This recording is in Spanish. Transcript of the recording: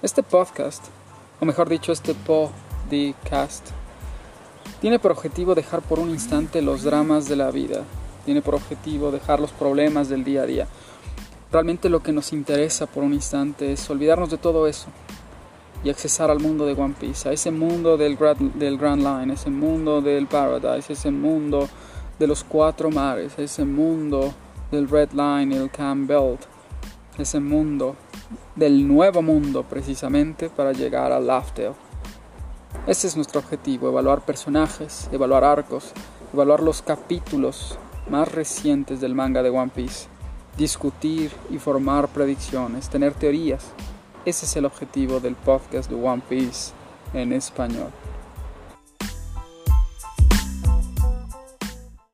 Este podcast, o mejor dicho, este podcast, tiene por objetivo dejar por un instante los dramas de la vida, tiene por objetivo dejar los problemas del día a día. Realmente lo que nos interesa por un instante es olvidarnos de todo eso y accesar al mundo de One Piece, a ese mundo del Grand, del Grand Line, ese mundo del Paradise, ese mundo de los cuatro mares, ese mundo del Red Line, el Cam Belt, ese mundo del nuevo mundo precisamente para llegar a Laughdale. Ese es nuestro objetivo, evaluar personajes, evaluar arcos, evaluar los capítulos más recientes del manga de One Piece, discutir y formar predicciones, tener teorías. Ese es el objetivo del podcast de One Piece en español.